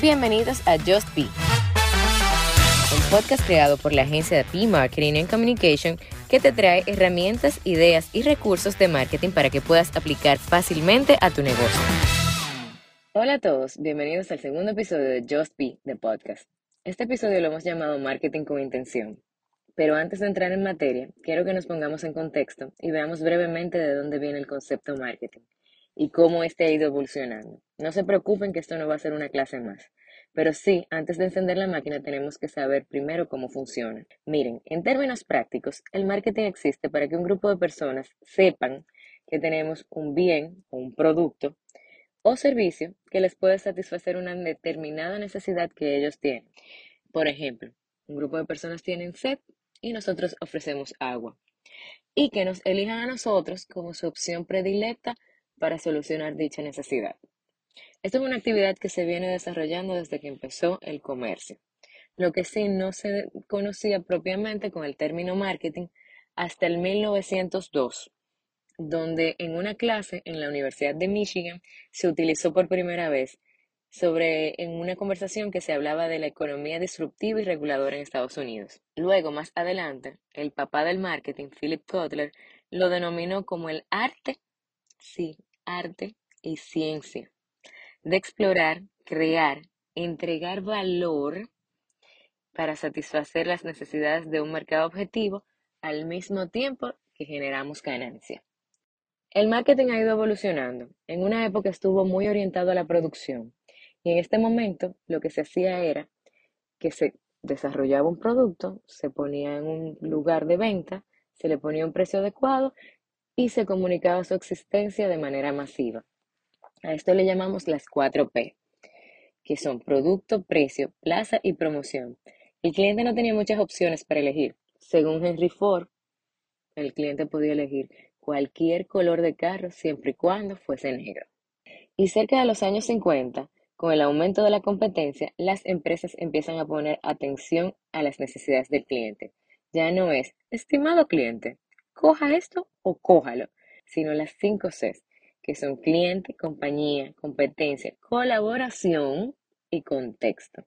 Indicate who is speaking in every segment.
Speaker 1: Bienvenidos a Just Be, un podcast creado por la agencia de P Marketing and Communication que te trae herramientas, ideas y recursos de marketing para que puedas aplicar fácilmente a tu negocio. Hola a todos, bienvenidos al segundo episodio de Just Be, the podcast. Este episodio lo hemos llamado Marketing con Intención. Pero antes de entrar en materia, quiero que nos pongamos en contexto y veamos brevemente de dónde viene el concepto marketing y cómo este ha ido evolucionando. No se preocupen que esto no va a ser una clase más. Pero sí, antes de encender la máquina tenemos que saber primero cómo funciona. Miren, en términos prácticos, el marketing existe para que un grupo de personas sepan que tenemos un bien o un producto o servicio que les puede satisfacer una determinada necesidad que ellos tienen. Por ejemplo, un grupo de personas tienen sed y nosotros ofrecemos agua. Y que nos elijan a nosotros como su opción predilecta para solucionar dicha necesidad. Esto es una actividad que se viene desarrollando desde que empezó el comercio. Lo que sí no se conocía propiamente con el término marketing hasta el 1902, donde en una clase en la Universidad de Michigan se utilizó por primera vez sobre en una conversación que se hablaba de la economía disruptiva y reguladora en Estados Unidos. Luego, más adelante, el papá del marketing, Philip Kotler, lo denominó como el arte, sí, arte y ciencia, de explorar, crear, entregar valor para satisfacer las necesidades de un mercado objetivo al mismo tiempo que generamos ganancia. El marketing ha ido evolucionando. En una época estuvo muy orientado a la producción y en este momento lo que se hacía era que se desarrollaba un producto, se ponía en un lugar de venta, se le ponía un precio adecuado y se comunicaba su existencia de manera masiva. A esto le llamamos las 4P, que son producto, precio, plaza y promoción. El cliente no tenía muchas opciones para elegir. Según Henry Ford, el cliente podía elegir cualquier color de carro siempre y cuando fuese negro. Y cerca de los años 50, con el aumento de la competencia, las empresas empiezan a poner atención a las necesidades del cliente. Ya no es, estimado cliente, coja esto o cójalo, sino las cinco Cs, que son cliente, compañía, competencia, colaboración y contexto.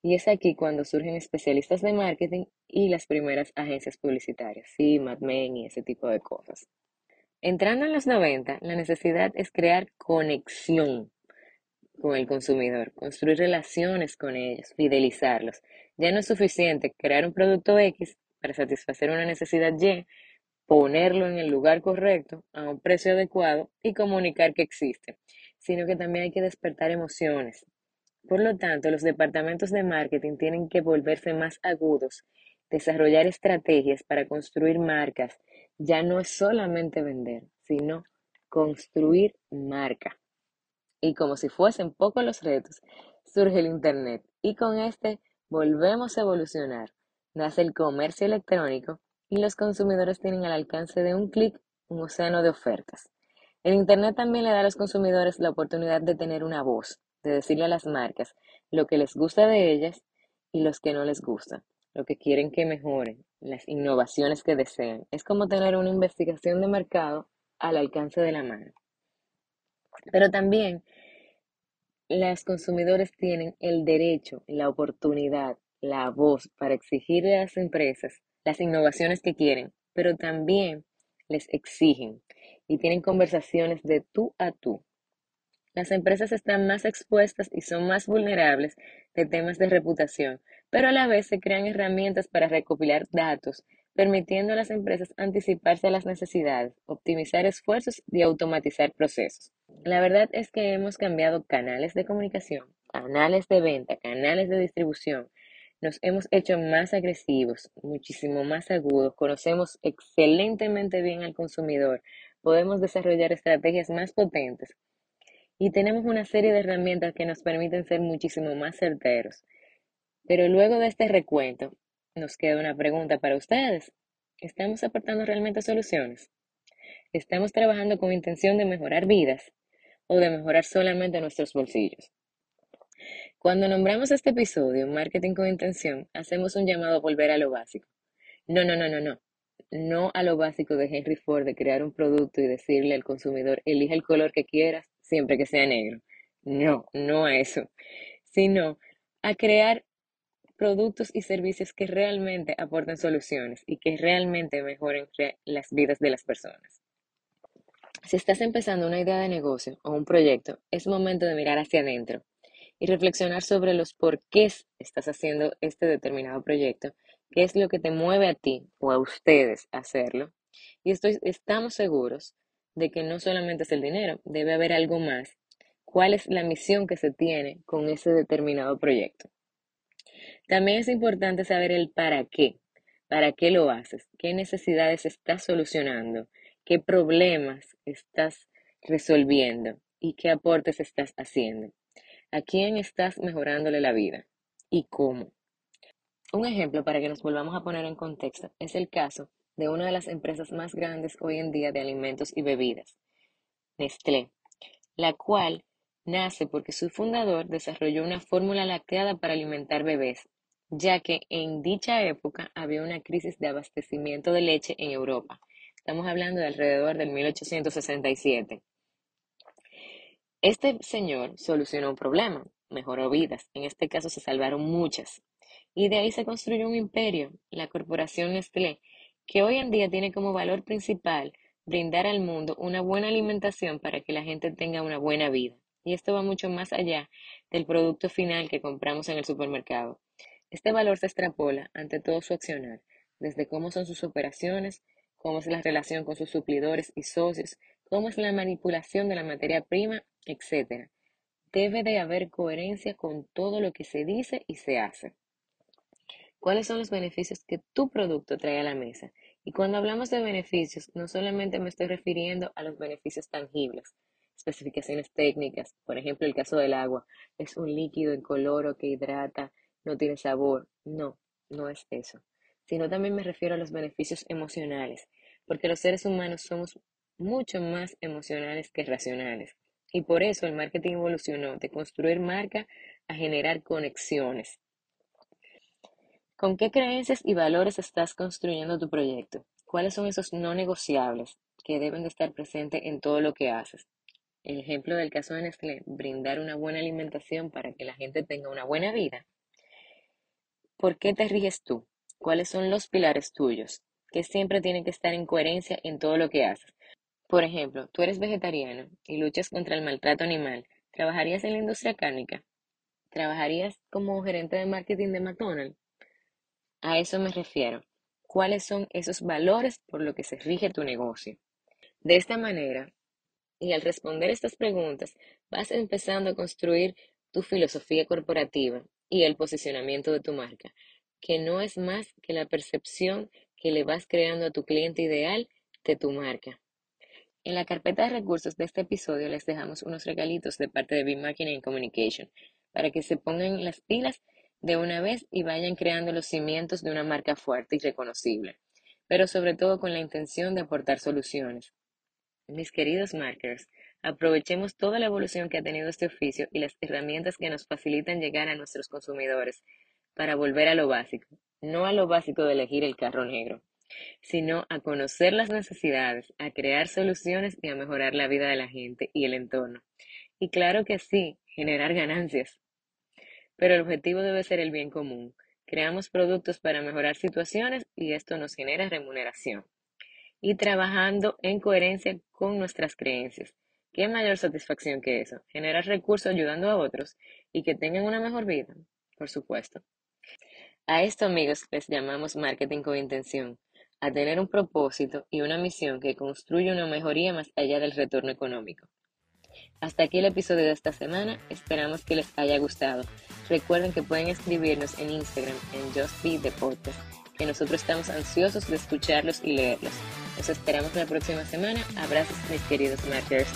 Speaker 1: Y es aquí cuando surgen especialistas de marketing y las primeras agencias publicitarias, sí, Mad Men y ese tipo de cosas. Entrando en los 90, la necesidad es crear conexión con el consumidor, construir relaciones con ellos, fidelizarlos. Ya no es suficiente crear un producto X para satisfacer una necesidad Y, ponerlo en el lugar correcto, a un precio adecuado y comunicar que existe, sino que también hay que despertar emociones. Por lo tanto, los departamentos de marketing tienen que volverse más agudos, desarrollar estrategias para construir marcas. Ya no es solamente vender, sino construir marca. Y como si fuesen pocos los retos, surge el Internet y con este volvemos a evolucionar. Nace el comercio electrónico y los consumidores tienen al alcance de un clic un océano de ofertas. El Internet también le da a los consumidores la oportunidad de tener una voz, de decirle a las marcas lo que les gusta de ellas y los que no les gusta, lo que quieren que mejoren, las innovaciones que desean. Es como tener una investigación de mercado al alcance de la mano. Pero también los consumidores tienen el derecho, la oportunidad, la voz para exigirle a las empresas las innovaciones que quieren, pero también les exigen y tienen conversaciones de tú a tú. Las empresas están más expuestas y son más vulnerables de temas de reputación, pero a la vez se crean herramientas para recopilar datos, permitiendo a las empresas anticiparse a las necesidades, optimizar esfuerzos y automatizar procesos. La verdad es que hemos cambiado canales de comunicación, canales de venta, canales de distribución, nos hemos hecho más agresivos, muchísimo más agudos, conocemos excelentemente bien al consumidor, podemos desarrollar estrategias más potentes y tenemos una serie de herramientas que nos permiten ser muchísimo más certeros. Pero luego de este recuento, nos queda una pregunta para ustedes. ¿Estamos aportando realmente soluciones? ¿Estamos trabajando con intención de mejorar vidas o de mejorar solamente nuestros bolsillos? Cuando nombramos este episodio Marketing con Intención, hacemos un llamado a volver a lo básico. No, no, no, no, no. No a lo básico de Henry Ford de crear un producto y decirle al consumidor, elija el color que quieras siempre que sea negro. No, no a eso, sino a crear productos y servicios que realmente aporten soluciones y que realmente mejoren las vidas de las personas. Si estás empezando una idea de negocio o un proyecto, es momento de mirar hacia adentro y reflexionar sobre los por qué estás haciendo este determinado proyecto, qué es lo que te mueve a ti o a ustedes a hacerlo. Y estamos seguros de que no solamente es el dinero, debe haber algo más. ¿Cuál es la misión que se tiene con ese determinado proyecto? También es importante saber el para qué. ¿Para qué lo haces? ¿Qué necesidades estás solucionando? ¿Qué problemas estás resolviendo? ¿Y qué aportes estás haciendo? ¿A quién estás mejorándole la vida? ¿Y cómo? Un ejemplo para que nos volvamos a poner en contexto es el caso de una de las empresas más grandes hoy en día de alimentos y bebidas, Nestlé, la cual nace porque su fundador desarrolló una fórmula lacteada para alimentar bebés, ya que en dicha época había una crisis de abastecimiento de leche en Europa. Estamos hablando de alrededor del 1867. Este señor solucionó un problema, mejoró vidas, en este caso se salvaron muchas, y de ahí se construyó un imperio, la corporación Nestlé, que hoy en día tiene como valor principal brindar al mundo una buena alimentación para que la gente tenga una buena vida. Y esto va mucho más allá del producto final que compramos en el supermercado. Este valor se extrapola ante todo su accionar, desde cómo son sus operaciones, cómo es la relación con sus suplidores y socios, cómo es la manipulación de la materia prima, etc. Debe de haber coherencia con todo lo que se dice y se hace. ¿Cuáles son los beneficios que tu producto trae a la mesa? Y cuando hablamos de beneficios, no solamente me estoy refiriendo a los beneficios tangibles, especificaciones técnicas, por ejemplo, el caso del agua, es un líquido incoloro que hidrata, no tiene sabor. No, no es eso. Sino también me refiero a los beneficios emocionales, porque los seres humanos somos mucho más emocionales que racionales. Y por eso el marketing evolucionó de construir marca a generar conexiones. ¿Con qué creencias y valores estás construyendo tu proyecto? ¿Cuáles son esos no negociables que deben de estar presentes en todo lo que haces? El ejemplo del caso de Nestlé, brindar una buena alimentación para que la gente tenga una buena vida. ¿Por qué te riges tú? ¿Cuáles son los pilares tuyos? Que siempre tienen que estar en coherencia en todo lo que haces. Por ejemplo, tú eres vegetariano y luchas contra el maltrato animal. ¿Trabajarías en la industria cárnica? ¿Trabajarías como gerente de marketing de McDonald's? A eso me refiero. ¿Cuáles son esos valores por los que se rige tu negocio? De esta manera, y al responder estas preguntas, vas empezando a construir tu filosofía corporativa y el posicionamiento de tu marca, que no es más que la percepción que le vas creando a tu cliente ideal de tu marca. En la carpeta de recursos de este episodio les dejamos unos regalitos de parte de B-Marketing Communication para que se pongan las pilas de una vez y vayan creando los cimientos de una marca fuerte y reconocible, pero sobre todo con la intención de aportar soluciones. Mis queridos marketers, aprovechemos toda la evolución que ha tenido este oficio y las herramientas que nos facilitan llegar a nuestros consumidores para volver a lo básico, no a lo básico de elegir el carro negro sino a conocer las necesidades, a crear soluciones y a mejorar la vida de la gente y el entorno. Y claro que sí, generar ganancias. Pero el objetivo debe ser el bien común. Creamos productos para mejorar situaciones y esto nos genera remuneración. Y trabajando en coherencia con nuestras creencias. ¿Qué mayor satisfacción que eso? Generar recursos ayudando a otros y que tengan una mejor vida, por supuesto. A esto, amigos, les llamamos marketing con intención a tener un propósito y una misión que construye una mejoría más allá del retorno económico. Hasta aquí el episodio de esta semana, esperamos que les haya gustado. Recuerden que pueden escribirnos en Instagram en Just Be que nosotros estamos ansiosos de escucharlos y leerlos. Los esperamos la próxima semana. Abrazos mis queridos marketers